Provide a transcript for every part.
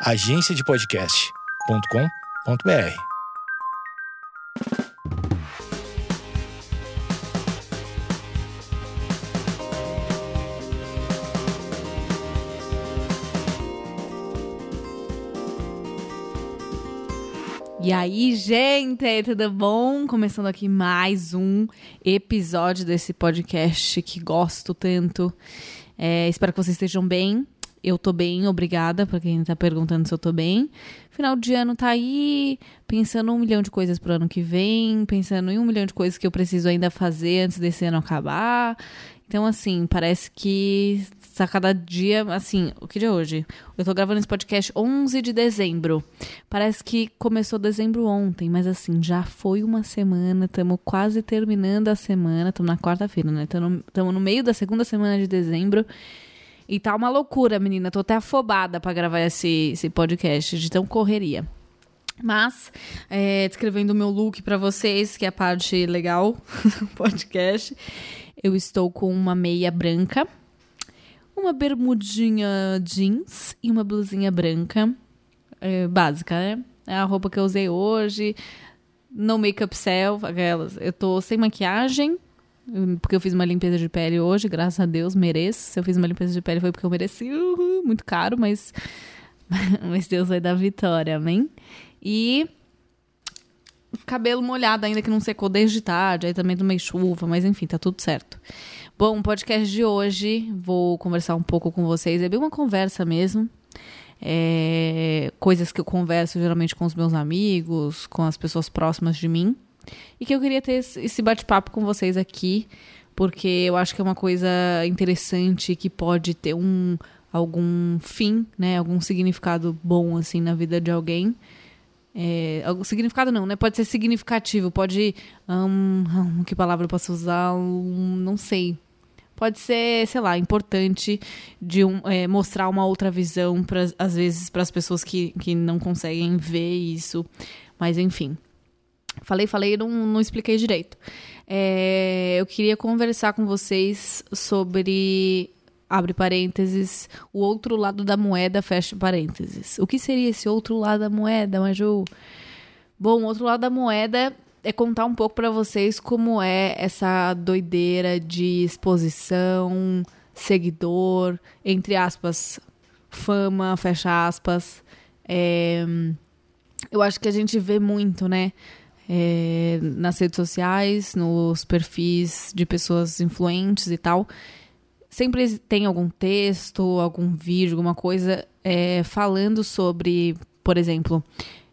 agenciadepodcast.com.br. E aí, gente, tudo bom? Começando aqui mais um episódio desse podcast que gosto tanto. É, espero que vocês estejam bem. Eu tô bem, obrigada pra quem tá perguntando se eu tô bem. Final de ano tá aí, pensando um milhão de coisas pro ano que vem, pensando em um milhão de coisas que eu preciso ainda fazer antes desse ano acabar. Então, assim, parece que está cada dia, assim, o que dia é hoje? Eu tô gravando esse podcast 11 de dezembro. Parece que começou dezembro ontem, mas assim, já foi uma semana, estamos quase terminando a semana, estamos na quarta-feira, né? Estamos no meio da segunda semana de dezembro. E tá uma loucura, menina. Tô até afobada para gravar esse, esse podcast, de tão correria. Mas, é, descrevendo o meu look para vocês, que é a parte legal do podcast, eu estou com uma meia branca, uma bermudinha jeans e uma blusinha branca, é, básica, né? É a roupa que eu usei hoje, no make-up self, aquelas. Eu tô sem maquiagem, porque eu fiz uma limpeza de pele hoje, graças a Deus, mereço. Se eu fiz uma limpeza de pele foi porque eu mereci, muito caro, mas, mas Deus vai dar vitória, amém? E cabelo molhado ainda que não secou desde tarde, aí também tomei chuva, mas enfim, tá tudo certo. Bom, podcast de hoje, vou conversar um pouco com vocês, é bem uma conversa mesmo. É, coisas que eu converso geralmente com os meus amigos, com as pessoas próximas de mim. E que eu queria ter esse bate-papo com vocês aqui, porque eu acho que é uma coisa interessante que pode ter um algum fim, né, algum significado bom assim na vida de alguém. É, significado não, né? Pode ser significativo, pode. Um, que palavra eu posso usar? Um, não sei. Pode ser, sei lá, importante de um, é, mostrar uma outra visão, pra, às vezes, para as pessoas que, que não conseguem ver isso. Mas, enfim. Falei, falei, não, não expliquei direito. É, eu queria conversar com vocês sobre abre parênteses, o outro lado da moeda, fecha parênteses. O que seria esse outro lado da moeda, Maju? Bom, o outro lado da moeda é contar um pouco para vocês como é essa doideira de exposição, seguidor, entre aspas, fama, fecha aspas. É, eu acho que a gente vê muito, né? É, nas redes sociais, nos perfis de pessoas influentes e tal, sempre tem algum texto, algum vídeo, alguma coisa é, falando sobre, por exemplo,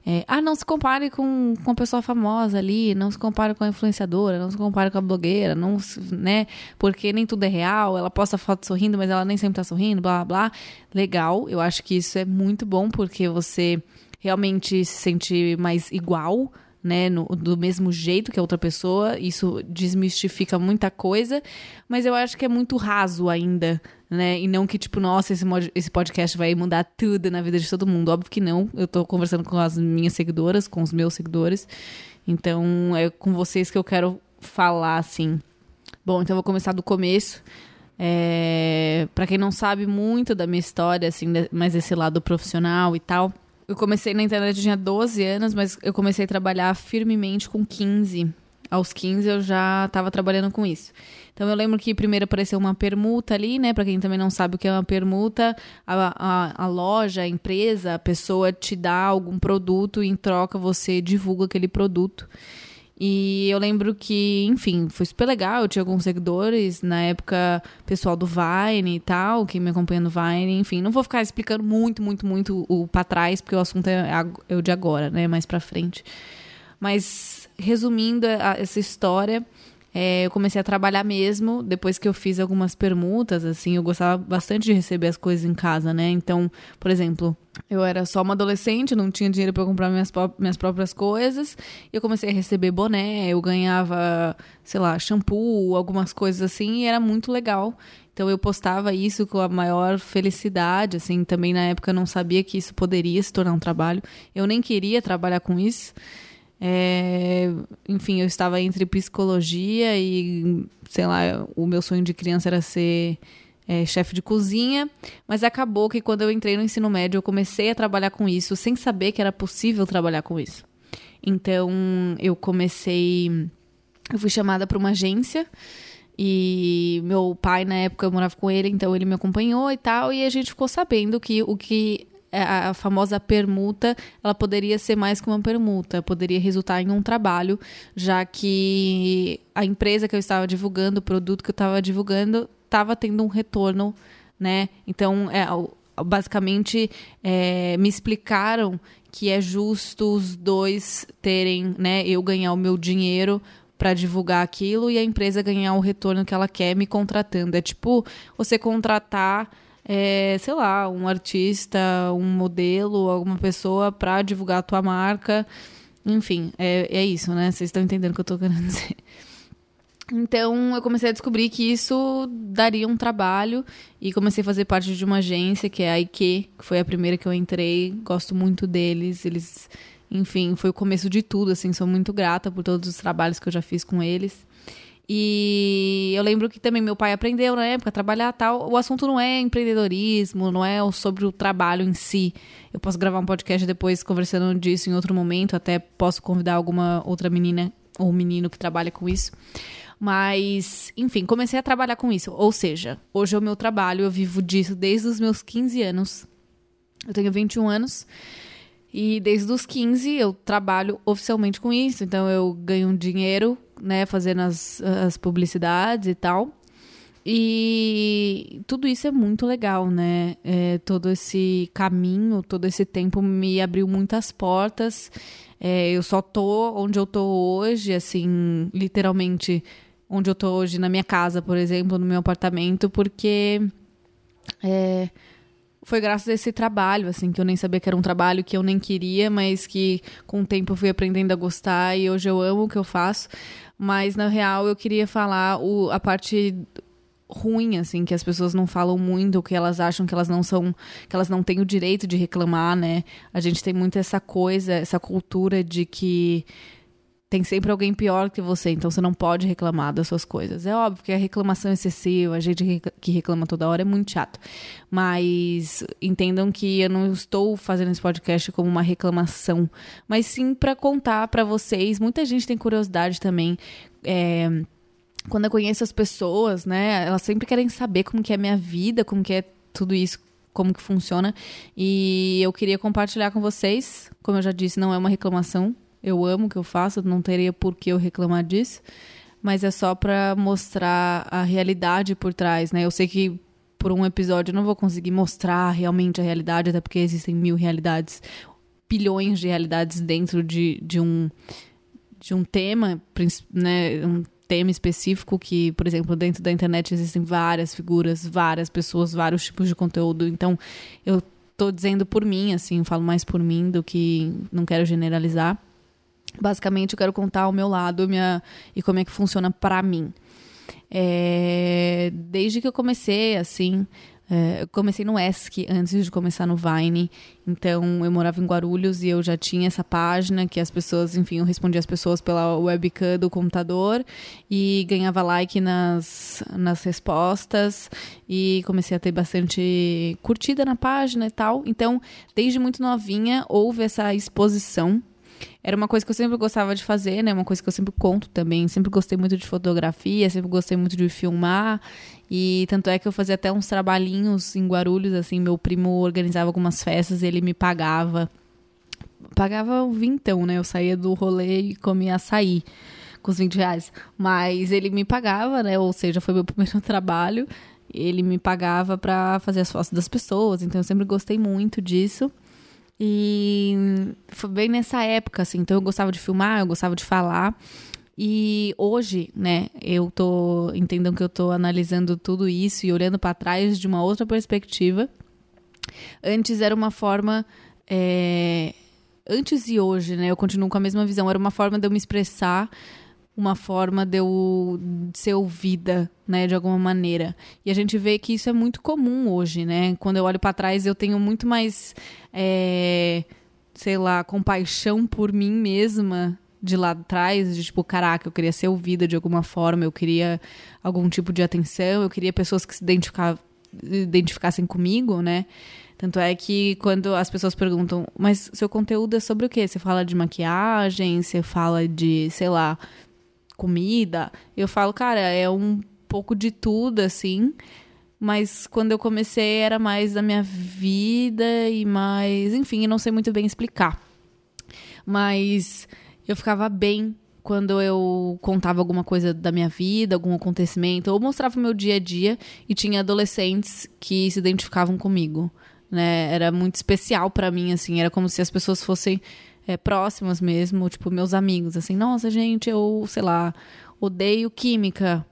é, ah, não se compare com, com a pessoa famosa ali, não se compare com a influenciadora, não se compare com a blogueira, não, né? Porque nem tudo é real, ela posta foto sorrindo, mas ela nem sempre tá sorrindo, blá blá. Legal, eu acho que isso é muito bom porque você realmente se sente mais igual né, no, do mesmo jeito que a outra pessoa, isso desmistifica muita coisa, mas eu acho que é muito raso ainda, né, e não que, tipo, nossa, esse, esse podcast vai mudar tudo na vida de todo mundo, óbvio que não, eu tô conversando com as minhas seguidoras, com os meus seguidores, então é com vocês que eu quero falar, assim. Bom, então eu vou começar do começo, é, para quem não sabe muito da minha história, assim, mais esse lado profissional e tal, eu comecei na internet, eu tinha 12 anos, mas eu comecei a trabalhar firmemente com 15. Aos 15 eu já estava trabalhando com isso. Então eu lembro que primeiro apareceu uma permuta ali, né? Para quem também não sabe o que é uma permuta, a, a, a, loja, a empresa, a pessoa te dá algum produto e em troca você divulga aquele produto. E eu lembro que, enfim, foi super legal. Eu tinha alguns seguidores, na época, pessoal do Vine e tal, que me acompanha no Vine. Enfim, não vou ficar explicando muito, muito, muito o para trás, porque o assunto é, é o de agora, né? Mais pra frente. Mas, resumindo a, essa história, é, eu comecei a trabalhar mesmo depois que eu fiz algumas permutas, assim, eu gostava bastante de receber as coisas em casa, né? Então, por exemplo, eu era só uma adolescente, não tinha dinheiro para comprar minhas, minhas próprias coisas, eu comecei a receber boné, eu ganhava, sei lá, shampoo, algumas coisas assim, e era muito legal. Então eu postava isso com a maior felicidade, assim, também na época eu não sabia que isso poderia se tornar um trabalho. Eu nem queria trabalhar com isso. É, enfim, eu estava entre psicologia e, sei lá, o meu sonho de criança era ser é, chefe de cozinha, mas acabou que quando eu entrei no ensino médio eu comecei a trabalhar com isso sem saber que era possível trabalhar com isso. Então eu comecei, eu fui chamada para uma agência e meu pai na época eu morava com ele, então ele me acompanhou e tal, e a gente ficou sabendo que o que é a famosa permuta, ela poderia ser mais que uma permuta, poderia resultar em um trabalho, já que a empresa que eu estava divulgando, o produto que eu estava divulgando, estava tendo um retorno, né? Então, é, basicamente, é, me explicaram que é justo os dois terem, né? Eu ganhar o meu dinheiro para divulgar aquilo e a empresa ganhar o retorno que ela quer me contratando. É tipo você contratar é, sei lá, um artista, um modelo, alguma pessoa para divulgar a tua marca. Enfim, é, é isso, né? Vocês estão entendendo o que eu estou querendo dizer. Então eu comecei a descobrir que isso daria um trabalho e comecei a fazer parte de uma agência que é a IQ, que foi a primeira que eu entrei. Gosto muito deles, eles, enfim, foi o começo de tudo, assim, sou muito grata por todos os trabalhos que eu já fiz com eles. E eu lembro que também meu pai aprendeu na época a trabalhar tal. O assunto não é empreendedorismo, não é sobre o trabalho em si. Eu posso gravar um podcast depois conversando disso em outro momento, até posso convidar alguma outra menina ou menino que trabalha com isso. Mas, enfim, comecei a trabalhar com isso. Ou seja, hoje é o meu trabalho, eu vivo disso desde os meus 15 anos. Eu tenho 21 anos. E desde os 15 eu trabalho oficialmente com isso. Então eu ganho um dinheiro né, fazendo as, as publicidades e tal. E tudo isso é muito legal, né? É, todo esse caminho, todo esse tempo me abriu muitas portas. É, eu só tô onde eu tô hoje, assim, literalmente onde eu tô hoje na minha casa, por exemplo, no meu apartamento, porque é, foi graças a esse trabalho, assim, que eu nem sabia que era um trabalho que eu nem queria, mas que com o tempo eu fui aprendendo a gostar e hoje eu amo o que eu faço. Mas na real eu queria falar o, a parte ruim, assim, que as pessoas não falam muito, que elas acham que elas não são, que elas não têm o direito de reclamar, né? A gente tem muito essa coisa, essa cultura de que tem sempre alguém pior que você, então você não pode reclamar das suas coisas. É óbvio que a reclamação excessiva, a gente que reclama toda hora é muito chato. Mas entendam que eu não estou fazendo esse podcast como uma reclamação, mas sim para contar para vocês. Muita gente tem curiosidade também. É, quando eu conheço as pessoas, né, elas sempre querem saber como que é a minha vida, como que é tudo isso, como que funciona. E eu queria compartilhar com vocês. Como eu já disse, não é uma reclamação, eu amo o que eu faço, não teria por que eu reclamar disso. Mas é só para mostrar a realidade por trás, né? Eu sei que por um episódio eu não vou conseguir mostrar realmente a realidade, até porque existem mil realidades, bilhões de realidades dentro de, de um de um tema, né, um tema específico que, por exemplo, dentro da internet existem várias figuras, várias pessoas, vários tipos de conteúdo. Então, eu tô dizendo por mim, assim, falo mais por mim do que não quero generalizar. Basicamente, eu quero contar o meu lado minha, e como é que funciona para mim. É, desde que eu comecei, assim, é, eu comecei no ESC antes de começar no Vine, então eu morava em Guarulhos e eu já tinha essa página que as pessoas, enfim, eu respondia as pessoas pela webcam do computador e ganhava like nas, nas respostas e comecei a ter bastante curtida na página e tal. Então, desde muito novinha, houve essa exposição era uma coisa que eu sempre gostava de fazer, né? Uma coisa que eu sempre conto também. Sempre gostei muito de fotografia, sempre gostei muito de filmar. E tanto é que eu fazia até uns trabalhinhos em Guarulhos, assim. Meu primo organizava algumas festas e ele me pagava. Pagava o vintão, né? Eu saía do rolê e comia açaí com os 20 reais. Mas ele me pagava, né? Ou seja, foi meu primeiro trabalho. Ele me pagava para fazer as fotos das pessoas. Então eu sempre gostei muito disso. E foi bem nessa época, assim. Então eu gostava de filmar, eu gostava de falar. E hoje, né, eu tô entendendo que eu tô analisando tudo isso e olhando para trás de uma outra perspectiva. Antes era uma forma é... antes e hoje, né, eu continuo com a mesma visão, era uma forma de eu me expressar uma forma de eu ser ouvida, né, de alguma maneira. E a gente vê que isso é muito comum hoje, né? Quando eu olho para trás, eu tenho muito mais, é, sei lá, compaixão por mim mesma de lá atrás, de tipo, caraca, eu queria ser ouvida de alguma forma, eu queria algum tipo de atenção, eu queria pessoas que se identificassem comigo, né? Tanto é que quando as pessoas perguntam, mas seu conteúdo é sobre o quê? Você fala de maquiagem, você fala de, sei lá, comida? Eu falo, cara, é um pouco de tudo, assim. Mas quando eu comecei era mais da minha vida e mais. Enfim, eu não sei muito bem explicar. Mas eu ficava bem quando eu contava alguma coisa da minha vida, algum acontecimento, ou mostrava o meu dia a dia e tinha adolescentes que se identificavam comigo, né? Era muito especial para mim, assim, era como se as pessoas fossem é, próximas mesmo, tipo, meus amigos, assim, nossa, gente, eu, sei lá, odeio química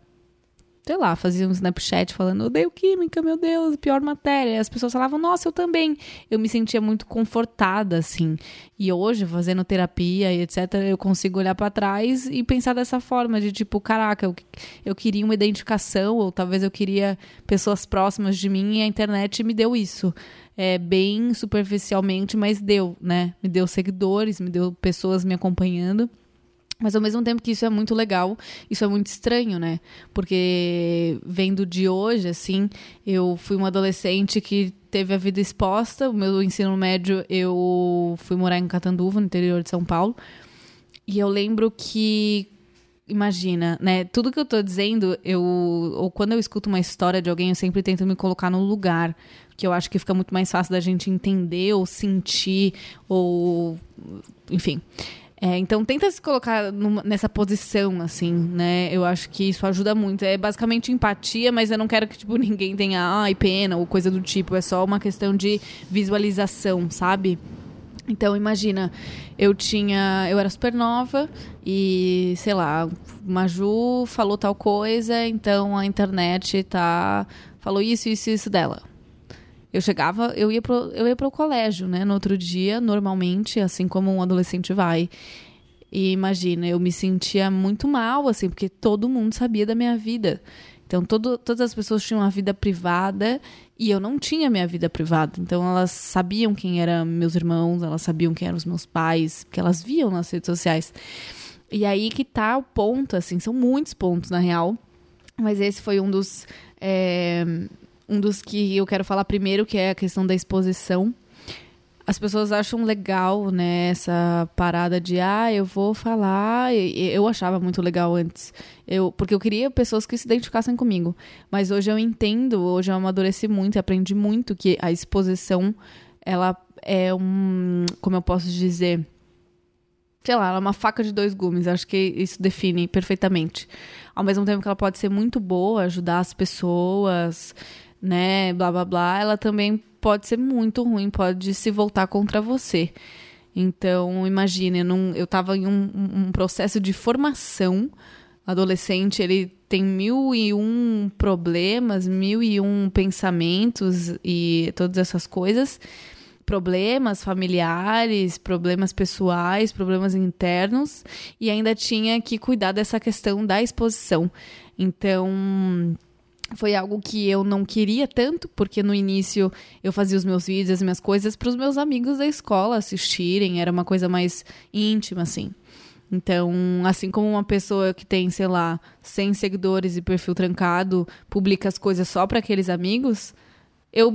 sei lá, fazia um Snapchat falando, odeio química, meu Deus, pior matéria. E as pessoas falavam, nossa, eu também. Eu me sentia muito confortada, assim. E hoje, fazendo terapia e etc., eu consigo olhar para trás e pensar dessa forma, de tipo, caraca, eu, eu queria uma identificação, ou talvez eu queria pessoas próximas de mim e a internet me deu isso. É, bem superficialmente, mas deu, né? Me deu seguidores, me deu pessoas me acompanhando. Mas ao mesmo tempo que isso é muito legal, isso é muito estranho, né? Porque vendo de hoje, assim, eu fui uma adolescente que teve a vida exposta. O meu ensino médio, eu fui morar em Catanduva, no interior de São Paulo. E eu lembro que imagina, né? Tudo que eu tô dizendo, eu ou quando eu escuto uma história de alguém, eu sempre tento me colocar no lugar, que eu acho que fica muito mais fácil da gente entender ou sentir ou enfim. É, então tenta se colocar numa, nessa posição, assim, né? Eu acho que isso ajuda muito. É basicamente empatia, mas eu não quero que, tipo, ninguém tenha ai, pena ou coisa do tipo. É só uma questão de visualização, sabe? Então imagina, eu tinha. Eu era super nova e, sei lá, Maju falou tal coisa, então a internet tá. falou isso, isso, isso dela eu chegava, eu ia pro, eu ia pro colégio, né? No outro dia, normalmente, assim como um adolescente vai. E imagina, eu me sentia muito mal, assim, porque todo mundo sabia da minha vida. Então, todo, todas as pessoas tinham uma vida privada e eu não tinha minha vida privada. Então, elas sabiam quem eram meus irmãos, elas sabiam quem eram os meus pais, porque elas viam nas redes sociais. E aí que tá o ponto, assim, são muitos pontos, na real. Mas esse foi um dos. É, um dos que eu quero falar primeiro, que é a questão da exposição. As pessoas acham legal, né, essa parada de, ah, eu vou falar. Eu achava muito legal antes, eu, porque eu queria pessoas que se identificassem comigo. Mas hoje eu entendo, hoje eu amadureci muito e aprendi muito que a exposição, ela é um, como eu posso dizer, sei lá, ela é uma faca de dois gumes. Acho que isso define perfeitamente. Ao mesmo tempo que ela pode ser muito boa, ajudar as pessoas, né, blá blá blá, ela também pode ser muito ruim, pode se voltar contra você. Então, imagine, eu, não, eu tava em um, um processo de formação. Adolescente, ele tem mil e um problemas, mil e um pensamentos e todas essas coisas. Problemas familiares, problemas pessoais, problemas internos. E ainda tinha que cuidar dessa questão da exposição. Então foi algo que eu não queria tanto, porque no início eu fazia os meus vídeos, as minhas coisas para os meus amigos da escola assistirem, era uma coisa mais íntima assim. Então, assim como uma pessoa que tem, sei lá, 100 seguidores e perfil trancado, publica as coisas só para aqueles amigos, eu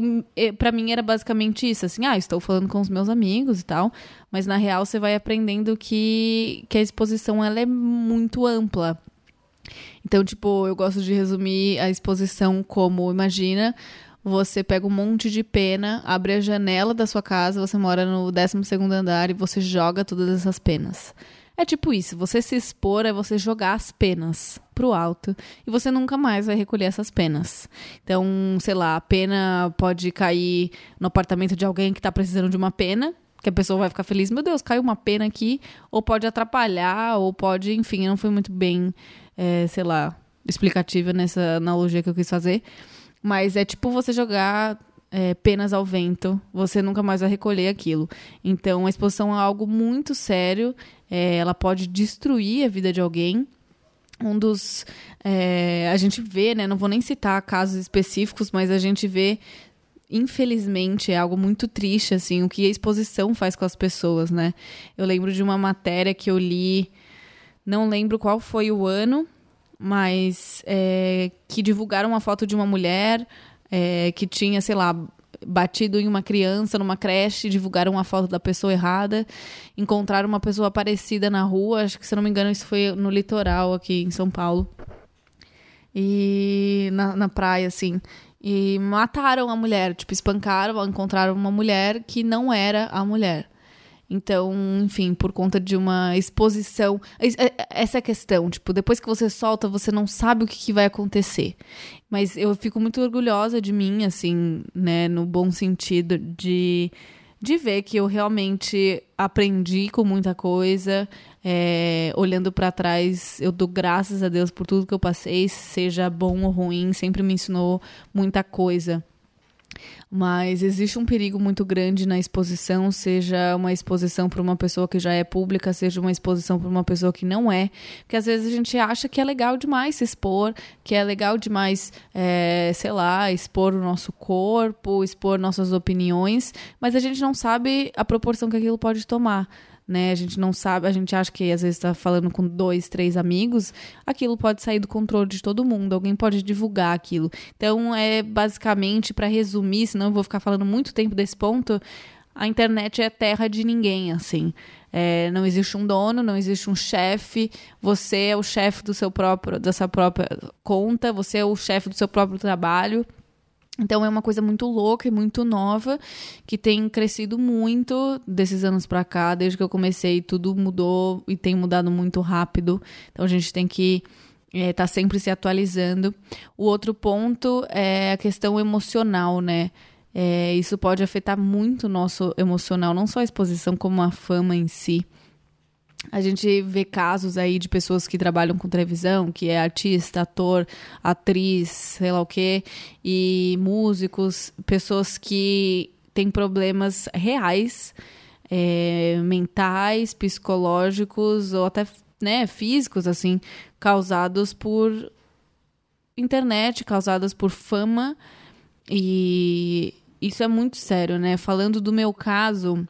para mim era basicamente isso, assim, ah, estou falando com os meus amigos e tal, mas na real você vai aprendendo que que a exposição ela é muito ampla. Então, tipo, eu gosto de resumir a exposição como, imagina, você pega um monte de pena, abre a janela da sua casa, você mora no 12 andar e você joga todas essas penas. É tipo isso, você se expor é você jogar as penas pro alto e você nunca mais vai recolher essas penas. Então, sei lá, a pena pode cair no apartamento de alguém que tá precisando de uma pena, que a pessoa vai ficar feliz, meu Deus, caiu uma pena aqui, ou pode atrapalhar, ou pode, enfim, não foi muito bem é, sei lá, explicativa nessa analogia que eu quis fazer. Mas é tipo você jogar é, penas ao vento, você nunca mais vai recolher aquilo. Então a exposição é algo muito sério, é, ela pode destruir a vida de alguém. Um dos. É, a gente vê, né? Não vou nem citar casos específicos, mas a gente vê infelizmente, é algo muito triste, assim, o que a exposição faz com as pessoas, né? Eu lembro de uma matéria que eu li não lembro qual foi o ano, mas é, que divulgaram uma foto de uma mulher é, que tinha, sei lá, batido em uma criança numa creche, divulgaram uma foto da pessoa errada, encontraram uma pessoa parecida na rua, acho que se não me engano isso foi no litoral aqui em São Paulo. E na, na praia, assim. E mataram a mulher, tipo, espancaram, encontraram uma mulher que não era a mulher. Então, enfim, por conta de uma exposição. É, essa é a questão. Tipo, depois que você solta, você não sabe o que, que, vai acontecer. Mas eu fico muito orgulhosa de mim, assim, né, no bom sentido, de, de ver que eu realmente aprendi com muita coisa. É, olhando para trás, eu dou graças a Deus por tudo que eu passei, seja bom ou ruim, sempre me ensinou muita coisa. Mas existe um perigo muito grande na exposição, seja uma exposição para uma pessoa que já é pública, seja uma exposição para uma pessoa que não é. Porque às vezes a gente acha que é legal demais se expor, que é legal demais, é, sei lá, expor o nosso corpo, expor nossas opiniões, mas a gente não sabe a proporção que aquilo pode tomar né? A gente não sabe, a gente acha que às vezes está falando com dois, três amigos, aquilo pode sair do controle de todo mundo, alguém pode divulgar aquilo. Então, é basicamente, para resumir, senão eu vou ficar falando muito tempo desse ponto, a internet é terra de ninguém, assim. É, não existe um dono, não existe um chefe. Você é o chefe do seu próprio, da sua própria conta. Você é o chefe do seu próprio trabalho. Então é uma coisa muito louca e muito nova que tem crescido muito desses anos para cá, desde que eu comecei, tudo mudou e tem mudado muito rápido. Então a gente tem que estar é, tá sempre se atualizando. O outro ponto é a questão emocional, né? É, isso pode afetar muito o nosso emocional, não só a exposição, como a fama em si. A gente vê casos aí de pessoas que trabalham com televisão, que é artista, ator, atriz, sei lá o quê, e músicos, pessoas que têm problemas reais, é, mentais, psicológicos ou até né, físicos, assim, causados por internet, causados por fama. E isso é muito sério, né? Falando do meu caso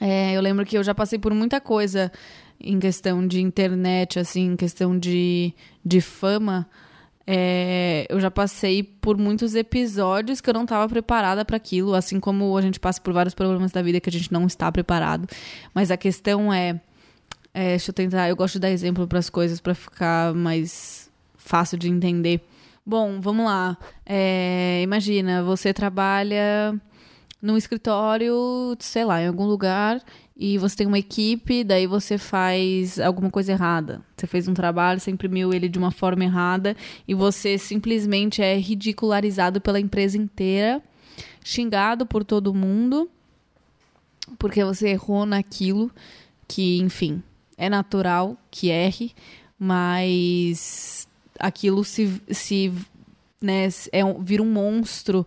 é, eu lembro que eu já passei por muita coisa em questão de internet, assim, em questão de, de fama. É, eu já passei por muitos episódios que eu não estava preparada para aquilo, assim como a gente passa por vários problemas da vida que a gente não está preparado. Mas a questão é, é deixa eu tentar, eu gosto de dar exemplo para as coisas para ficar mais fácil de entender. Bom, vamos lá. É, imagina, você trabalha num escritório, sei lá, em algum lugar, e você tem uma equipe, daí você faz alguma coisa errada. Você fez um trabalho, você imprimiu ele de uma forma errada e você simplesmente é ridicularizado pela empresa inteira, xingado por todo mundo, porque você errou naquilo que, enfim, é natural que erre, mas aquilo se, se né, é, vira um monstro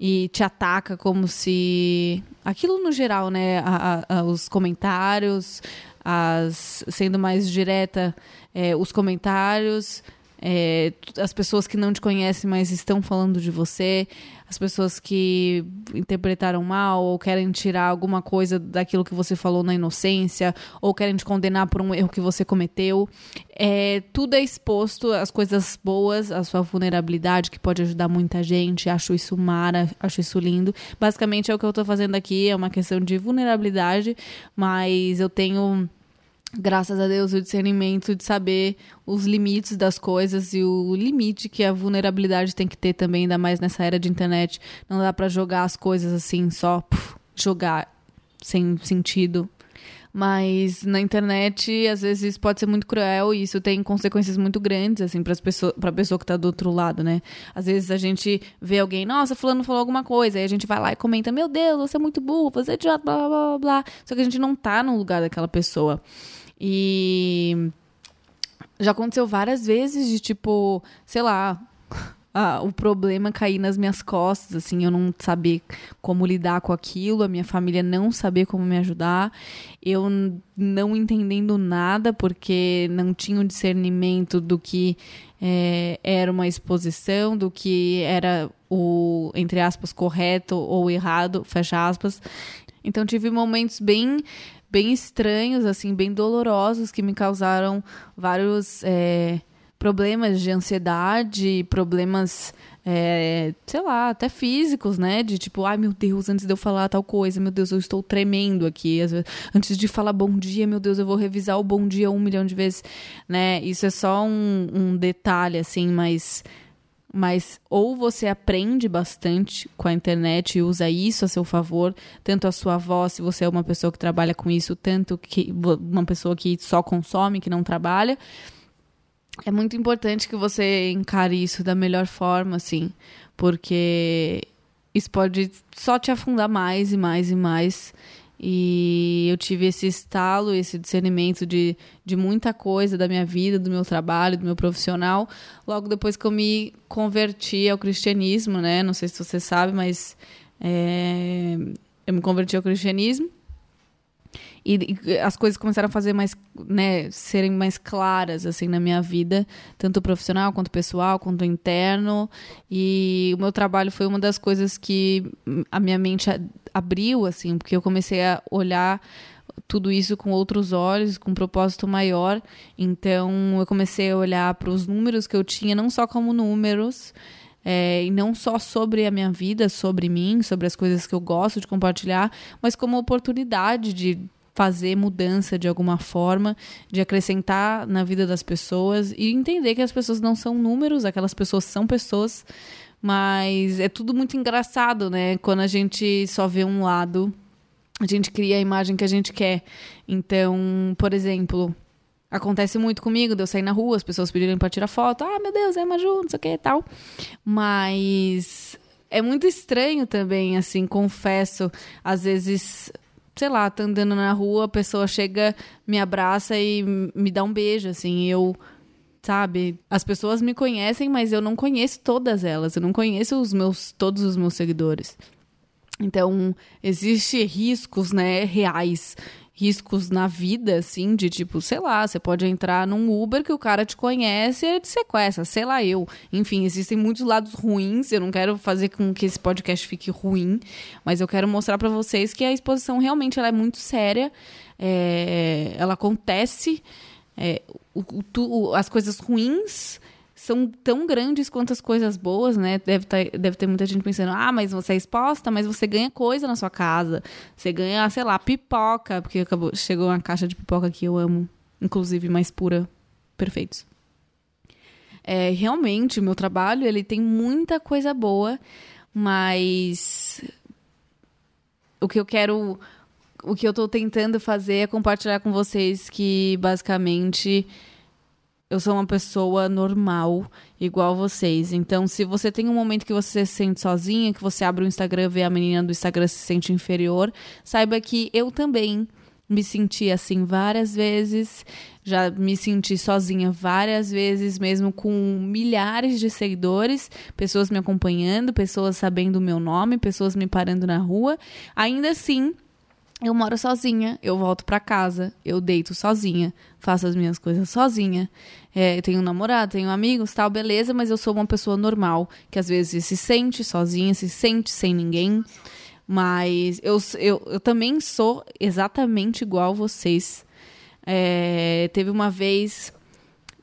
e te ataca como se. Aquilo no geral, né? A, a, os comentários, as, sendo mais direta, é, os comentários, é, as pessoas que não te conhecem, mas estão falando de você, as pessoas que interpretaram mal ou querem tirar alguma coisa daquilo que você falou na inocência ou querem te condenar por um erro que você cometeu. É, tudo é exposto, as coisas boas, a sua vulnerabilidade, que pode ajudar muita gente. Acho isso mara, acho isso lindo. Basicamente é o que eu estou fazendo aqui, é uma questão de vulnerabilidade, mas eu tenho graças a Deus, o discernimento de saber os limites das coisas e o limite que a vulnerabilidade tem que ter também, ainda mais nessa era de internet. Não dá para jogar as coisas assim, só puf, jogar sem sentido. Mas na internet, às vezes, pode ser muito cruel e isso tem consequências muito grandes, assim, para pessoa, a pessoa que tá do outro lado, né? Às vezes a gente vê alguém, nossa, fulano falou alguma coisa, aí a gente vai lá e comenta, meu Deus, você é muito burro, você é idiota, blá, blá, blá, blá. Só que a gente não tá no lugar daquela pessoa. E já aconteceu várias vezes de tipo, sei lá, ah, o problema cair nas minhas costas, assim, eu não saber como lidar com aquilo, a minha família não saber como me ajudar, eu não entendendo nada porque não tinha o um discernimento do que é, era uma exposição, do que era o, entre aspas, correto ou errado, fecha aspas. Então tive momentos bem bem estranhos, assim, bem dolorosos, que me causaram vários é, problemas de ansiedade, problemas é, sei lá, até físicos, né? De tipo, ai meu Deus, antes de eu falar tal coisa, meu Deus, eu estou tremendo aqui. Vezes, antes de falar bom dia, meu Deus, eu vou revisar o bom dia um milhão de vezes, né? Isso é só um, um detalhe, assim, mas mas ou você aprende bastante com a internet e usa isso a seu favor, tanto a sua voz, se você é uma pessoa que trabalha com isso, tanto que uma pessoa que só consome, que não trabalha. É muito importante que você encare isso da melhor forma, assim, porque isso pode só te afundar mais e mais e mais e eu tive esse estalo, esse discernimento de, de muita coisa da minha vida, do meu trabalho, do meu profissional, logo depois que eu me converti ao cristianismo, né? Não sei se você sabe, mas é, eu me converti ao cristianismo. E, e, as coisas começaram a fazer mais, né, serem mais claras assim na minha vida, tanto profissional quanto pessoal, quanto interno. E o meu trabalho foi uma das coisas que a minha mente abriu assim, porque eu comecei a olhar tudo isso com outros olhos, com um propósito maior. Então eu comecei a olhar para os números que eu tinha, não só como números, é, e não só sobre a minha vida, sobre mim, sobre as coisas que eu gosto de compartilhar, mas como oportunidade de fazer mudança de alguma forma, de acrescentar na vida das pessoas e entender que as pessoas não são números, aquelas pessoas são pessoas, mas é tudo muito engraçado, né? Quando a gente só vê um lado, a gente cria a imagem que a gente quer. Então, por exemplo, acontece muito comigo de eu sair na rua, as pessoas pedirem para tirar foto. Ah, meu Deus, é Maju, não sei o que e tal. Mas é muito estranho também, assim, confesso. Às vezes sei lá, tá andando na rua, a pessoa chega, me abraça e me dá um beijo, assim, eu sabe? As pessoas me conhecem, mas eu não conheço todas elas, eu não conheço os meus todos os meus seguidores. Então, existe riscos, né, reais riscos na vida, assim, de tipo, sei lá, você pode entrar num Uber que o cara te conhece e te sequestra, sei lá eu. Enfim, existem muitos lados ruins, eu não quero fazer com que esse podcast fique ruim, mas eu quero mostrar para vocês que a exposição realmente ela é muito séria, é, ela acontece, é, o, o, as coisas ruins são tão grandes quanto as coisas boas, né? Deve, tá, deve ter muita gente pensando, ah, mas você é exposta, mas você ganha coisa na sua casa. Você ganha, sei lá, pipoca, porque acabou, chegou uma caixa de pipoca que eu amo, inclusive mais pura. Perfeitos. É, realmente, o meu trabalho, ele tem muita coisa boa, mas o que eu quero, o que eu tô tentando fazer é compartilhar com vocês que, basicamente eu sou uma pessoa normal, igual vocês. Então, se você tem um momento que você se sente sozinha, que você abre o Instagram vê a menina do Instagram se sente inferior, saiba que eu também me senti assim várias vezes, já me senti sozinha várias vezes, mesmo com milhares de seguidores, pessoas me acompanhando, pessoas sabendo o meu nome, pessoas me parando na rua. Ainda assim, eu moro sozinha, eu volto para casa, eu deito sozinha, faço as minhas coisas sozinha. É, tenho um namorado, tenho amigos, tal, beleza, mas eu sou uma pessoa normal, que às vezes se sente sozinha, se sente sem ninguém. Mas eu, eu, eu também sou exatamente igual vocês. É, teve uma vez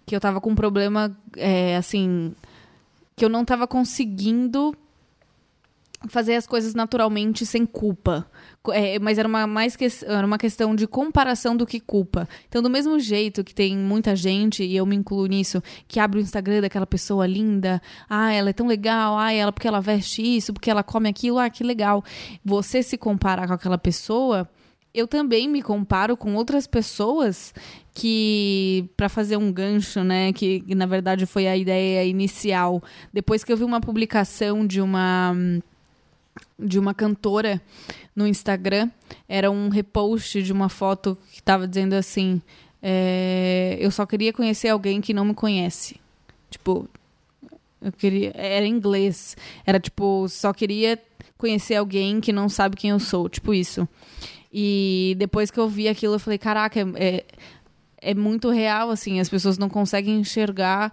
que eu tava com um problema, é, assim, que eu não tava conseguindo fazer as coisas naturalmente sem culpa. É, mas era uma, mais que, era uma questão de comparação do que culpa. Então, do mesmo jeito que tem muita gente, e eu me incluo nisso, que abre o Instagram daquela pessoa linda, ah, ela é tão legal, ah, ela porque ela veste isso, porque ela come aquilo, ah, que legal. Você se comparar com aquela pessoa, eu também me comparo com outras pessoas que para fazer um gancho, né, que, que na verdade foi a ideia inicial, depois que eu vi uma publicação de uma de uma cantora no Instagram. Era um repost de uma foto que estava dizendo assim: é, Eu só queria conhecer alguém que não me conhece. Tipo, eu queria. Era inglês. Era tipo, só queria conhecer alguém que não sabe quem eu sou. Tipo isso. E depois que eu vi aquilo, eu falei: Caraca, é, é muito real, assim. As pessoas não conseguem enxergar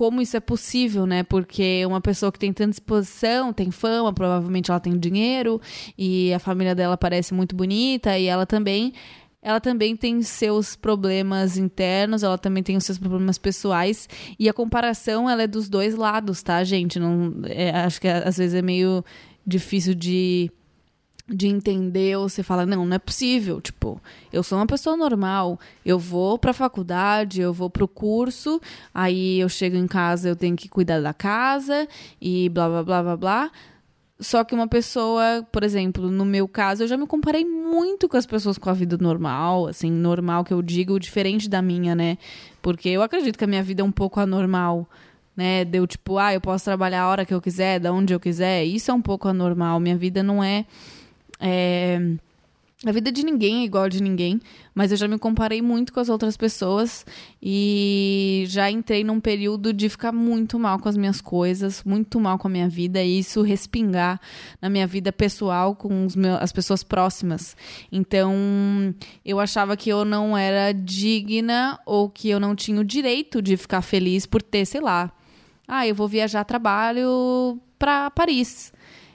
como isso é possível, né? Porque uma pessoa que tem tanta exposição, tem fama, provavelmente ela tem dinheiro e a família dela parece muito bonita e ela também ela também tem seus problemas internos, ela também tem os seus problemas pessoais. E a comparação, ela é dos dois lados, tá, gente? Não, é, acho que às vezes é meio difícil de de entender, você fala, não, não é possível, tipo, eu sou uma pessoa normal, eu vou pra faculdade, eu vou pro curso, aí eu chego em casa, eu tenho que cuidar da casa e blá blá blá blá blá. Só que uma pessoa, por exemplo, no meu caso, eu já me comparei muito com as pessoas com a vida normal, assim, normal que eu digo, diferente da minha, né? Porque eu acredito que a minha vida é um pouco anormal, né? Deu tipo, ah, eu posso trabalhar a hora que eu quiser, da onde eu quiser. Isso é um pouco anormal. Minha vida não é, é a vida de ninguém é igual a de ninguém, mas eu já me comparei muito com as outras pessoas e já entrei num período de ficar muito mal com as minhas coisas, muito mal com a minha vida e isso respingar na minha vida pessoal com meus, as pessoas próximas. Então, eu achava que eu não era digna ou que eu não tinha o direito de ficar feliz por ter, sei lá, ah, eu vou viajar trabalho para Paris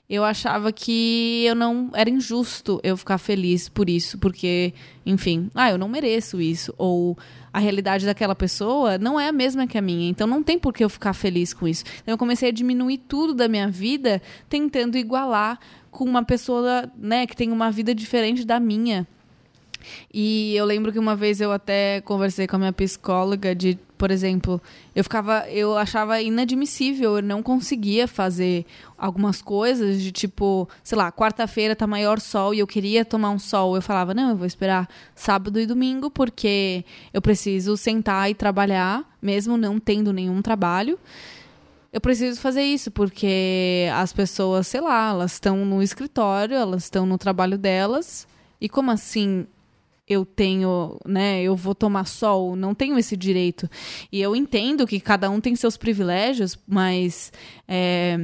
eu achava que eu não era injusto eu ficar feliz por isso, porque, enfim, ah, eu não mereço isso ou a realidade daquela pessoa não é a mesma que a minha, então não tem por que eu ficar feliz com isso. Então eu comecei a diminuir tudo da minha vida tentando igualar com uma pessoa, né, que tem uma vida diferente da minha. E eu lembro que uma vez eu até conversei com a minha psicóloga de, por exemplo, eu ficava, eu achava inadmissível, eu não conseguia fazer algumas coisas de tipo, sei lá, quarta-feira tá maior sol e eu queria tomar um sol. Eu falava, não, eu vou esperar sábado e domingo porque eu preciso sentar e trabalhar, mesmo não tendo nenhum trabalho eu preciso fazer isso, porque as pessoas, sei lá, elas estão no escritório, elas estão no trabalho delas. E como assim eu tenho, né, eu vou tomar sol, não tenho esse direito. E eu entendo que cada um tem seus privilégios, mas é,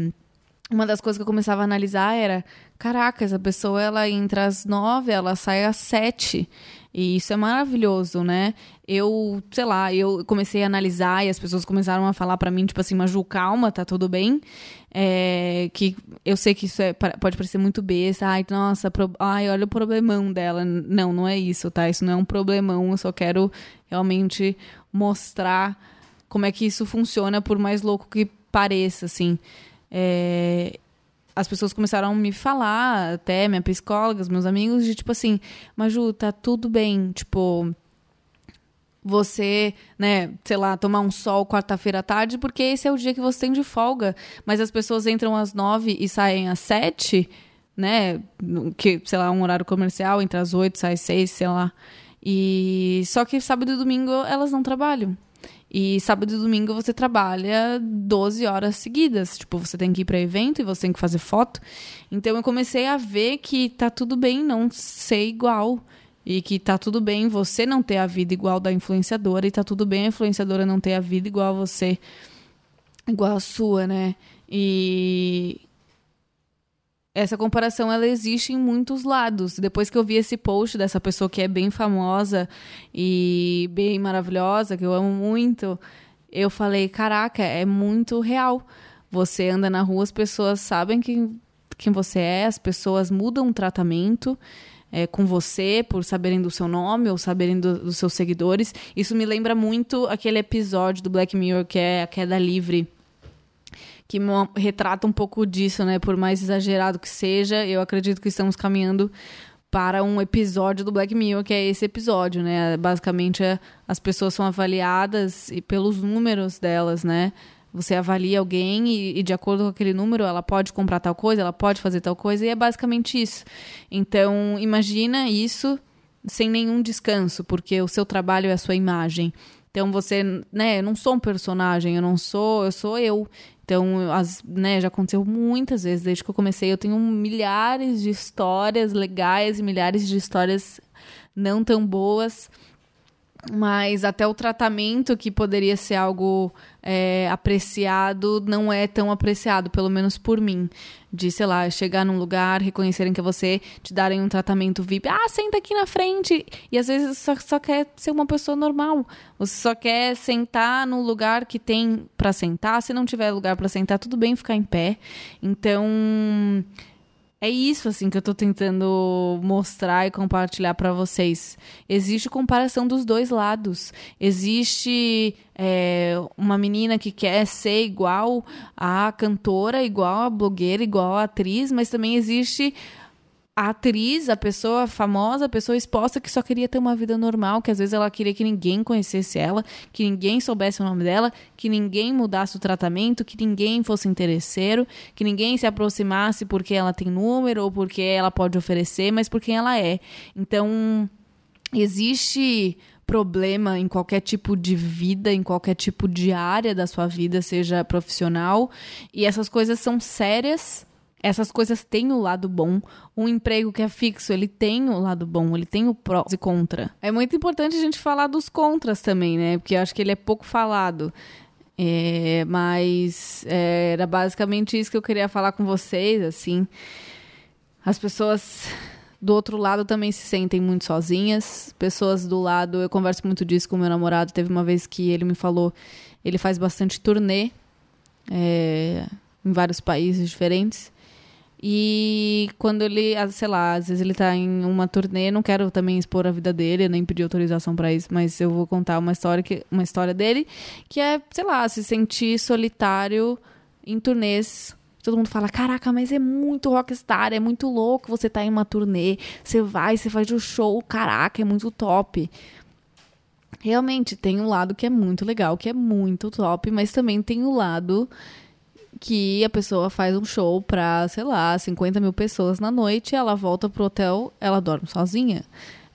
uma das coisas que eu começava a analisar era, caraca, essa pessoa ela entra às nove, ela sai às sete. E isso é maravilhoso, né? Eu, sei lá, eu comecei a analisar e as pessoas começaram a falar para mim, tipo assim, Maju, calma, tá tudo bem. É, que eu sei que isso é, pode parecer muito besta. Ai, nossa, pro, ai, olha o problemão dela. Não, não é isso, tá? Isso não é um problemão. Eu só quero realmente mostrar como é que isso funciona, por mais louco que pareça, assim. É, as pessoas começaram a me falar, até minha psicóloga, meus amigos, de tipo assim, Maju, tá tudo bem, tipo, você, né, sei lá, tomar um sol quarta-feira à tarde, porque esse é o dia que você tem de folga. Mas as pessoas entram às nove e saem às sete, né? Que, sei lá, um horário comercial, entre as oito, sai às seis, sei lá. E só que sábado e domingo elas não trabalham. E sábado e domingo você trabalha 12 horas seguidas. Tipo, você tem que ir para evento e você tem que fazer foto. Então eu comecei a ver que tá tudo bem não ser igual. E que tá tudo bem você não ter a vida igual da influenciadora. E tá tudo bem a influenciadora não ter a vida igual a você. Igual a sua, né? E essa comparação ela existe em muitos lados. Depois que eu vi esse post dessa pessoa que é bem famosa e bem maravilhosa, que eu amo muito, eu falei: caraca, é muito real. Você anda na rua, as pessoas sabem quem, quem você é, as pessoas mudam o tratamento. É, com você, por saberem do seu nome ou saberem do, dos seus seguidores. Isso me lembra muito aquele episódio do Black Mirror que é a queda livre que retrata um pouco disso, né? Por mais exagerado que seja, eu acredito que estamos caminhando para um episódio do Black Mirror, que é esse episódio, né? Basicamente, é, as pessoas são avaliadas pelos números delas, né? Você avalia alguém e, e, de acordo com aquele número, ela pode comprar tal coisa, ela pode fazer tal coisa, e é basicamente isso. Então, imagina isso sem nenhum descanso, porque o seu trabalho é a sua imagem. Então você, né, eu não sou um personagem, eu não sou, eu sou eu. Então, as, né, já aconteceu muitas vezes desde que eu comecei. Eu tenho milhares de histórias legais e milhares de histórias não tão boas mas até o tratamento que poderia ser algo é, apreciado não é tão apreciado, pelo menos por mim. De, sei lá, chegar num lugar, reconhecerem que é você, te darem um tratamento VIP. Ah, senta aqui na frente. E às vezes só, só quer ser uma pessoa normal. Você só quer sentar no lugar que tem para sentar. Se não tiver lugar para sentar, tudo bem ficar em pé. Então é isso assim que eu tô tentando mostrar e compartilhar para vocês. Existe comparação dos dois lados. Existe é, uma menina que quer ser igual a cantora, igual a blogueira, igual a atriz, mas também existe a atriz, a pessoa famosa, a pessoa exposta que só queria ter uma vida normal, que às vezes ela queria que ninguém conhecesse ela, que ninguém soubesse o nome dela, que ninguém mudasse o tratamento, que ninguém fosse interesseiro, que ninguém se aproximasse porque ela tem número ou porque ela pode oferecer, mas por quem ela é. Então, existe problema em qualquer tipo de vida, em qualquer tipo de área da sua vida, seja profissional, e essas coisas são sérias essas coisas têm o lado bom. Um emprego que é fixo, ele tem o lado bom, ele tem o prós e contra. É muito importante a gente falar dos contras também, né? Porque eu acho que ele é pouco falado. É, mas é, era basicamente isso que eu queria falar com vocês, assim. As pessoas do outro lado também se sentem muito sozinhas. Pessoas do lado, eu converso muito disso com meu namorado. Teve uma vez que ele me falou, ele faz bastante turnê é, em vários países diferentes. E quando ele, ah, sei lá, às vezes ele tá em uma turnê, não quero também expor a vida dele, nem pedir autorização para isso, mas eu vou contar uma história, que, uma história dele, que é, sei lá, se sentir solitário em turnês. Todo mundo fala, caraca, mas é muito rockstar, é muito louco você tá em uma turnê, você vai, você faz o um show, caraca, é muito top. Realmente, tem um lado que é muito legal, que é muito top, mas também tem o um lado que a pessoa faz um show pra, sei lá, 50 mil pessoas na noite, ela volta pro hotel, ela dorme sozinha.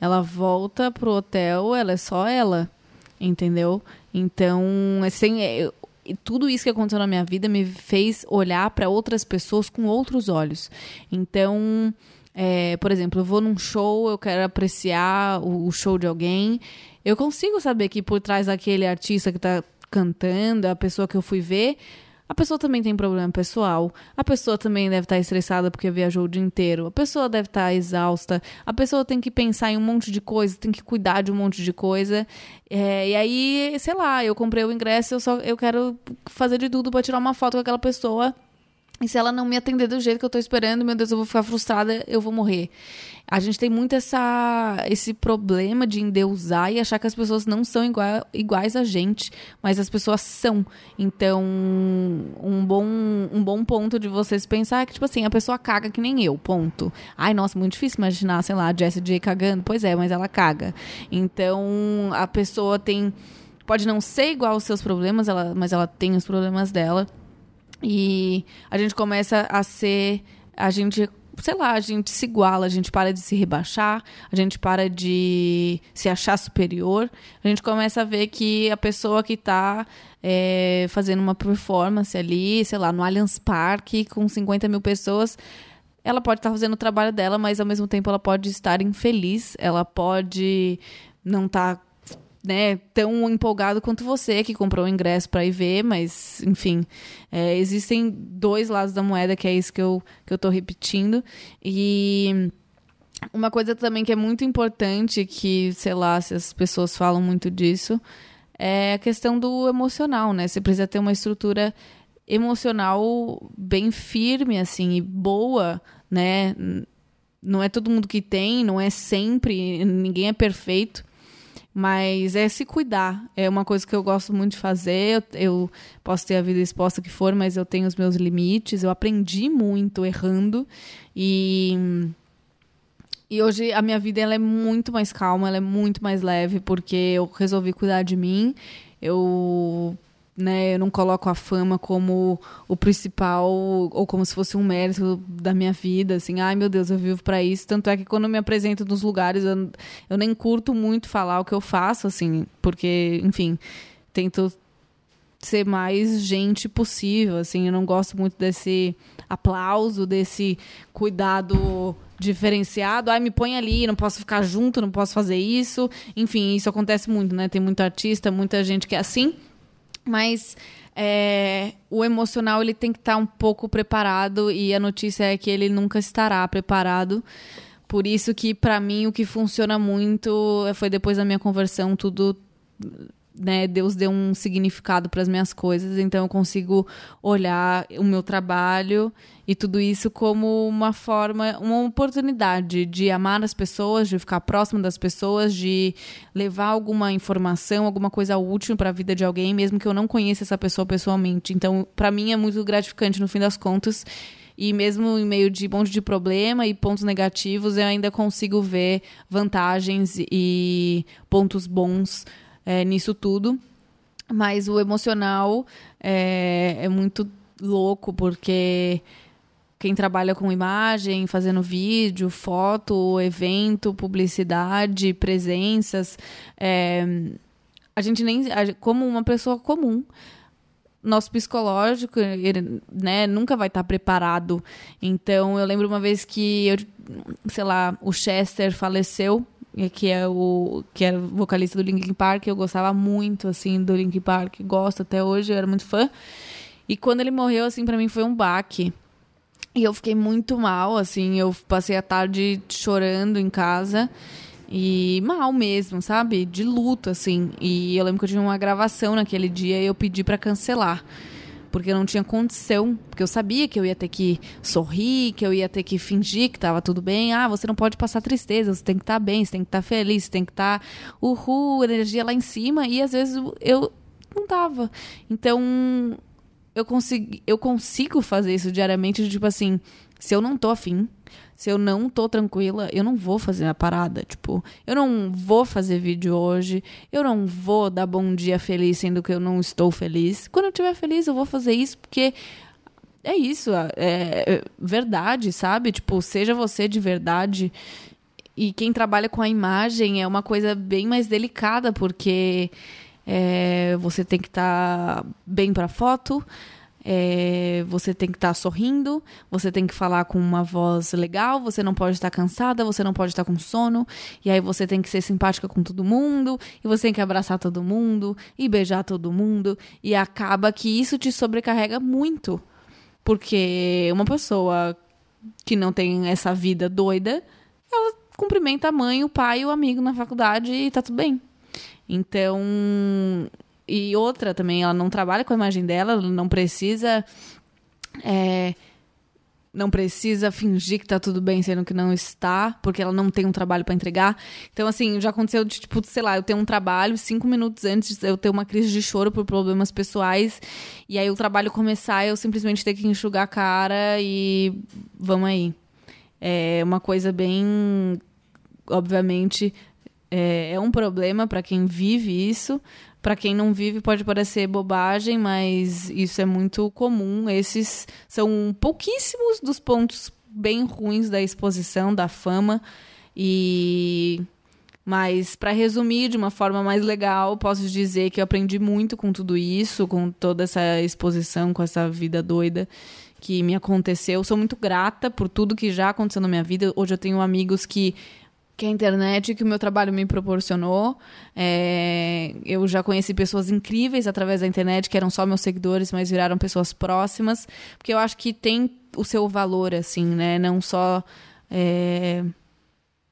Ela volta pro hotel, ela é só ela, entendeu? Então, assim, é, tudo isso que aconteceu na minha vida me fez olhar para outras pessoas com outros olhos. Então, é, por exemplo, eu vou num show, eu quero apreciar o, o show de alguém, eu consigo saber que por trás daquele artista que está cantando, a pessoa que eu fui ver, a pessoa também tem problema pessoal. A pessoa também deve estar estressada porque viajou o dia inteiro. A pessoa deve estar exausta. A pessoa tem que pensar em um monte de coisa, tem que cuidar de um monte de coisa. É, e aí, sei lá, eu comprei o ingresso, eu só eu quero fazer de tudo para tirar uma foto com aquela pessoa e se ela não me atender do jeito que eu tô esperando, meu Deus, eu vou ficar frustrada, eu vou morrer. A gente tem muito essa, esse problema de endeusar e achar que as pessoas não são igual, iguais a gente, mas as pessoas são. Então, um bom, um bom ponto de vocês pensar é que, tipo assim, a pessoa caga que nem eu, ponto. Ai, nossa, muito difícil imaginar, sei lá, a Jessie J cagando. Pois é, mas ela caga. Então, a pessoa tem. Pode não ser igual aos seus problemas, ela, mas ela tem os problemas dela. E a gente começa a ser. A gente sei lá, a gente se iguala, a gente para de se rebaixar, a gente para de se achar superior, a gente começa a ver que a pessoa que está é, fazendo uma performance ali, sei lá, no Allianz Parque, com 50 mil pessoas, ela pode estar tá fazendo o trabalho dela, mas ao mesmo tempo ela pode estar infeliz, ela pode não estar tá né, tão empolgado quanto você que comprou o ingresso para ir ver, mas enfim, é, existem dois lados da moeda, que é isso que eu, que eu tô repetindo. E uma coisa também que é muito importante, que, sei lá, se as pessoas falam muito disso, é a questão do emocional, né? Você precisa ter uma estrutura emocional bem firme, assim, e boa, né? Não é todo mundo que tem, não é sempre, ninguém é perfeito. Mas é se cuidar. É uma coisa que eu gosto muito de fazer. Eu, eu, posso ter a vida exposta que for, mas eu tenho os meus limites. Eu aprendi muito errando. E, e hoje a minha vida ela é muito mais calma, ela é muito mais leve, porque eu resolvi cuidar de mim. Eu né? Eu não coloco a fama como o principal ou como se fosse um mérito da minha vida, assim, ai meu Deus, eu vivo para isso. Tanto é que quando eu me apresento nos lugares, eu, eu nem curto muito falar o que eu faço, assim, porque, enfim, tento ser mais gente possível, assim, eu não gosto muito desse aplauso, desse cuidado diferenciado, ai me põe ali, não posso ficar junto, não posso fazer isso. Enfim, isso acontece muito, né? Tem muito artista, muita gente que é assim. Mas é, o emocional ele tem que estar tá um pouco preparado e a notícia é que ele nunca estará preparado. Por isso que para mim o que funciona muito foi depois da minha conversão tudo né, Deus deu um significado para as minhas coisas, então eu consigo olhar o meu trabalho e tudo isso como uma forma, uma oportunidade de amar as pessoas, de ficar próximo das pessoas, de levar alguma informação, alguma coisa útil para a vida de alguém, mesmo que eu não conheça essa pessoa pessoalmente. Então, para mim é muito gratificante no fim das contas. E mesmo em meio de um monte de problema e pontos negativos, eu ainda consigo ver vantagens e pontos bons é, nisso tudo. Mas o emocional é, é muito louco, porque quem trabalha com imagem, fazendo vídeo, foto, evento, publicidade, presenças, é, a gente nem, como uma pessoa comum, nosso psicológico, ele, né, nunca vai estar preparado. Então, eu lembro uma vez que eu, sei lá, o Chester faleceu, que é o que era vocalista do Linkin Park, eu gostava muito assim do Linkin Park, gosto até hoje, eu era muito fã. E quando ele morreu assim para mim foi um baque. E eu fiquei muito mal, assim, eu passei a tarde chorando em casa. E mal mesmo, sabe? De luto, assim. E eu lembro que eu tinha uma gravação naquele dia e eu pedi para cancelar. Porque eu não tinha condição. Porque eu sabia que eu ia ter que sorrir, que eu ia ter que fingir que tava tudo bem. Ah, você não pode passar tristeza, você tem que estar tá bem, você tem que estar tá feliz, você tem que estar. Tá, uhul, energia lá em cima. E às vezes eu não tava. Então, eu, consegui, eu consigo fazer isso diariamente, tipo assim, se eu não tô afim, se eu não tô tranquila, eu não vou fazer a parada. Tipo, eu não vou fazer vídeo hoje, eu não vou dar bom dia feliz sendo que eu não estou feliz. Quando eu estiver feliz, eu vou fazer isso porque é isso, é, é verdade, sabe? Tipo, seja você de verdade. E quem trabalha com a imagem é uma coisa bem mais delicada, porque é, você tem que estar tá bem para foto, é, você tem que estar tá sorrindo, você tem que falar com uma voz legal, você não pode estar cansada, você não pode estar com sono, e aí você tem que ser simpática com todo mundo, e você tem que abraçar todo mundo, e beijar todo mundo, e acaba que isso te sobrecarrega muito. Porque uma pessoa que não tem essa vida doida, ela cumprimenta a mãe, o pai, o amigo na faculdade e tá tudo bem. Então, e outra também, ela não trabalha com a imagem dela, ela não precisa. É, não precisa fingir que tá tudo bem, sendo que não está, porque ela não tem um trabalho para entregar. Então, assim, já aconteceu de, tipo, sei lá, eu tenho um trabalho, cinco minutos antes eu ter uma crise de choro por problemas pessoais, e aí o trabalho começar, eu simplesmente ter que enxugar a cara e vamos aí. É uma coisa bem. Obviamente, é, é um problema para quem vive isso, para quem não vive pode parecer bobagem, mas isso é muito comum. Esses são pouquíssimos dos pontos bem ruins da exposição, da fama. E mas para resumir de uma forma mais legal, posso dizer que eu aprendi muito com tudo isso, com toda essa exposição, com essa vida doida que me aconteceu. Sou muito grata por tudo que já aconteceu na minha vida. Hoje eu tenho amigos que que a internet que o meu trabalho me proporcionou. É, eu já conheci pessoas incríveis através da internet, que eram só meus seguidores, mas viraram pessoas próximas, porque eu acho que tem o seu valor, assim, né? Não só. É,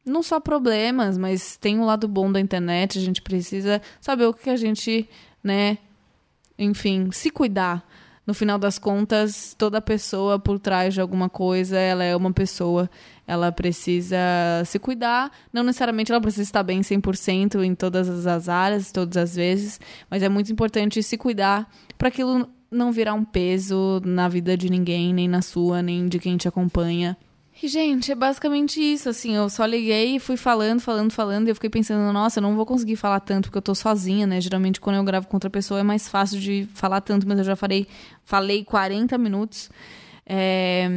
não só problemas, mas tem um lado bom da internet, a gente precisa saber o que a gente, né? Enfim, se cuidar no final das contas, toda pessoa por trás de alguma coisa, ela é uma pessoa. Ela precisa se cuidar. Não necessariamente ela precisa estar bem 100% em todas as áreas, todas as vezes. Mas é muito importante se cuidar para aquilo não virar um peso na vida de ninguém, nem na sua, nem de quem te acompanha. E, gente, é basicamente isso, assim, eu só liguei e fui falando, falando, falando, e eu fiquei pensando, nossa, eu não vou conseguir falar tanto porque eu tô sozinha, né? Geralmente quando eu gravo com outra pessoa é mais fácil de falar tanto, mas eu já falei, falei 40 minutos. É,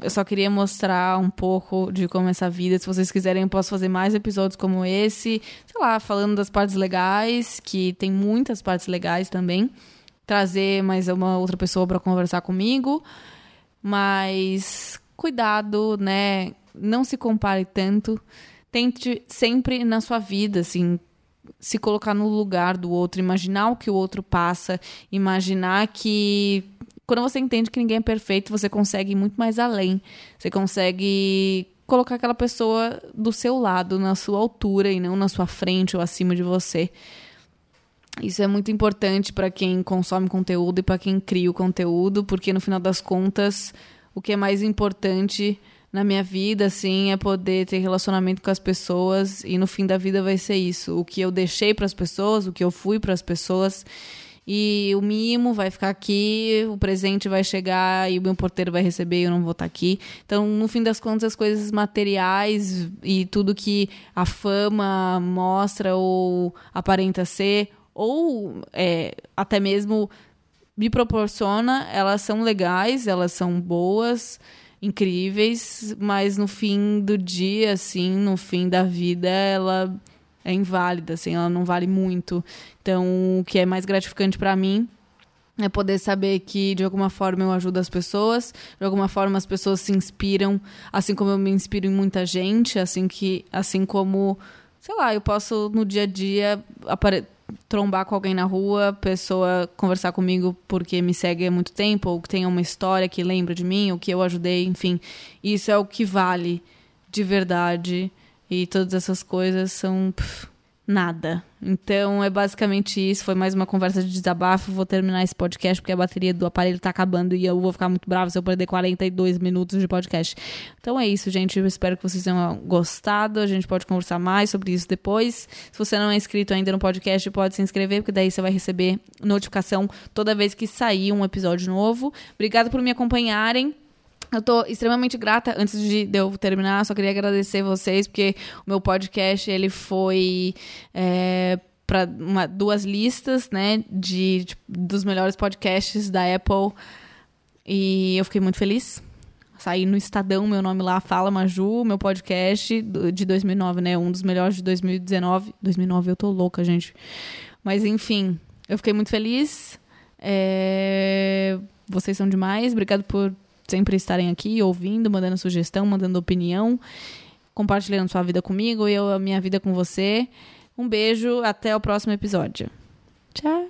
eu só queria mostrar um pouco de como essa vida. Se vocês quiserem, eu posso fazer mais episódios como esse. Sei lá, falando das partes legais, que tem muitas partes legais também. Trazer mais uma outra pessoa para conversar comigo. Mas cuidado, né? Não se compare tanto. Tente sempre na sua vida, assim, se colocar no lugar do outro, imaginar o que o outro passa, imaginar que quando você entende que ninguém é perfeito, você consegue ir muito mais além. Você consegue colocar aquela pessoa do seu lado, na sua altura e não na sua frente ou acima de você. Isso é muito importante para quem consome conteúdo e para quem cria o conteúdo, porque no final das contas, o que é mais importante na minha vida, assim, é poder ter relacionamento com as pessoas e no fim da vida vai ser isso. O que eu deixei para as pessoas, o que eu fui para as pessoas e o mimo vai ficar aqui, o presente vai chegar e o meu porteiro vai receber e eu não vou estar aqui. Então, no fim das contas, as coisas materiais e tudo que a fama mostra ou aparenta ser, ou é, até mesmo me proporciona, elas são legais, elas são boas, incríveis, mas no fim do dia, assim, no fim da vida, ela é inválida, assim, ela não vale muito. Então, o que é mais gratificante para mim é poder saber que de alguma forma eu ajudo as pessoas, de alguma forma as pessoas se inspiram, assim como eu me inspiro em muita gente, assim que assim como, sei lá, eu posso no dia a dia apare trombar com alguém na rua, pessoa conversar comigo porque me segue há muito tempo, ou que tenha uma história que lembra de mim, ou que eu ajudei, enfim. Isso é o que vale de verdade e todas essas coisas são pff, nada. Então é basicamente isso. Foi mais uma conversa de desabafo. Vou terminar esse podcast porque a bateria do aparelho tá acabando e eu vou ficar muito bravo se eu perder 42 minutos de podcast. Então é isso, gente. Eu espero que vocês tenham gostado. A gente pode conversar mais sobre isso depois. Se você não é inscrito ainda no podcast, pode se inscrever, porque daí você vai receber notificação toda vez que sair um episódio novo. Obrigada por me acompanharem. Eu tô extremamente grata. Antes de eu terminar, só queria agradecer vocês, porque o meu podcast ele foi é, para duas listas, né, de, de, dos melhores podcasts da Apple. E eu fiquei muito feliz. Saí no Estadão, meu nome lá, Fala Maju, meu podcast de 2009, né? Um dos melhores de 2019. 2009 eu tô louca, gente. Mas enfim, eu fiquei muito feliz. É... Vocês são demais. Obrigado por sempre estarem aqui ouvindo, mandando sugestão, mandando opinião, compartilhando sua vida comigo e eu a minha vida com você. Um beijo, até o próximo episódio. Tchau.